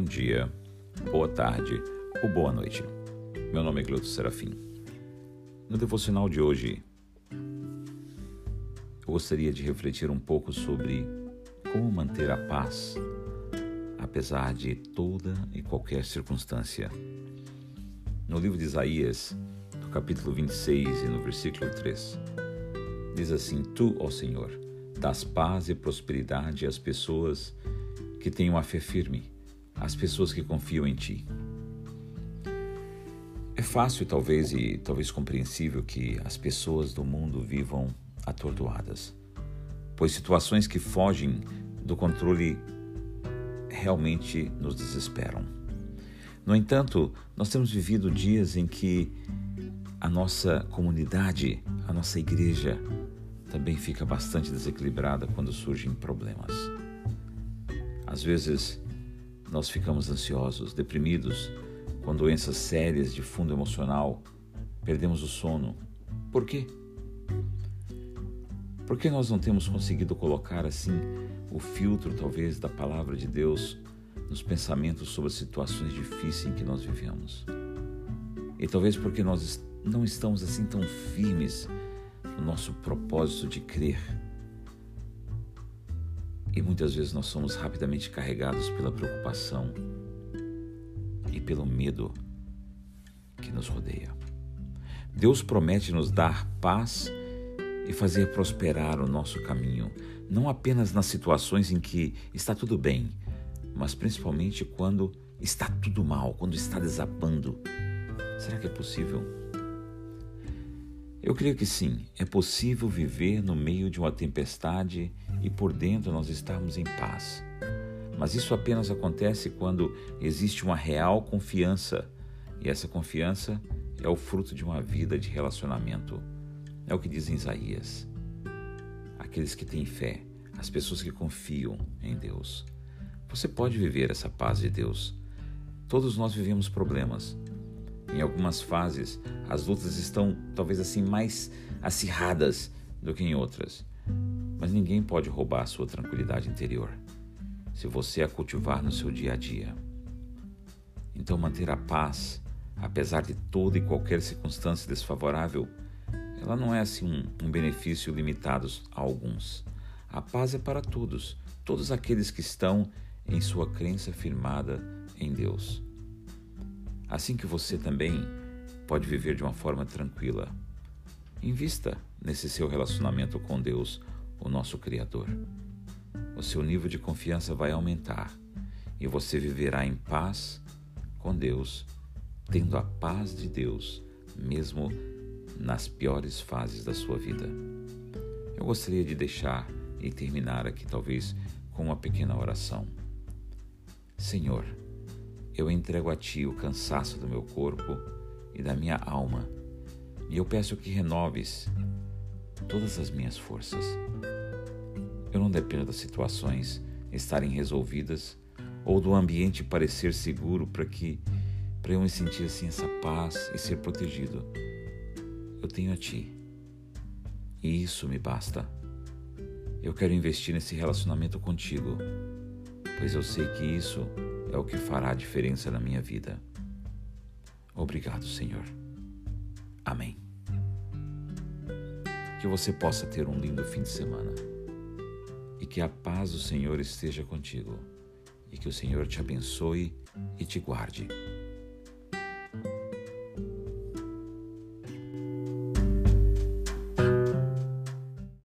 dia, boa tarde ou boa noite. Meu nome é Gleuto Serafim. No devocional de hoje, eu gostaria de refletir um pouco sobre como manter a paz apesar de toda e qualquer circunstância. No livro de Isaías, no capítulo 26 e no versículo 3, diz assim: Tu, ó Senhor, das paz e prosperidade às pessoas que têm uma fé firme às pessoas que confiam em Ti. É fácil, talvez, e talvez compreensível que as pessoas do mundo vivam atordoadas, pois situações que fogem do controle realmente nos desesperam. No entanto, nós temos vivido dias em que a nossa comunidade, a nossa igreja, também fica bastante desequilibrada quando surgem problemas. Às vezes, nós ficamos ansiosos, deprimidos, com doenças sérias de fundo emocional, perdemos o sono. Por quê? Por que nós não temos conseguido colocar assim o filtro, talvez, da palavra de Deus nos pensamentos sobre as situações difíceis em que nós vivemos? E talvez porque nós não estamos assim tão firmes no nosso propósito de crer e muitas vezes nós somos rapidamente carregados pela preocupação e pelo medo que nos rodeia. Deus promete nos dar paz e fazer prosperar o nosso caminho, não apenas nas situações em que está tudo bem, mas principalmente quando está tudo mal, quando está desabando. Será que é possível? Eu creio que sim, é possível viver no meio de uma tempestade e por dentro nós estarmos em paz. Mas isso apenas acontece quando existe uma real confiança, e essa confiança é o fruto de uma vida de relacionamento. É o que diz em Isaías. Aqueles que têm fé, as pessoas que confiam em Deus. Você pode viver essa paz de Deus. Todos nós vivemos problemas. Em algumas fases, as lutas estão talvez assim mais acirradas do que em outras. Mas ninguém pode roubar a sua tranquilidade interior se você a cultivar no seu dia a dia. Então, manter a paz, apesar de toda e qualquer circunstância desfavorável, ela não é assim um, um benefício limitado a alguns. A paz é para todos, todos aqueles que estão em sua crença firmada em Deus. Assim que você também pode viver de uma forma tranquila. Invista nesse seu relacionamento com Deus o nosso Criador. O seu nível de confiança vai aumentar e você viverá em paz com Deus, tendo a paz de Deus, mesmo nas piores fases da sua vida. Eu gostaria de deixar e terminar aqui, talvez, com uma pequena oração. Senhor, eu entrego a Ti o cansaço do meu corpo e da minha alma, e eu peço que renoves todas as minhas forças. Eu não dependo das situações estarem resolvidas ou do ambiente parecer seguro para que para eu me sentir assim essa paz e ser protegido. Eu tenho a ti. E isso me basta. Eu quero investir nesse relacionamento contigo, pois eu sei que isso é o que fará a diferença na minha vida. Obrigado, Senhor. Amém. Que você possa ter um lindo fim de semana e que a paz do Senhor esteja contigo e que o Senhor te abençoe e te guarde.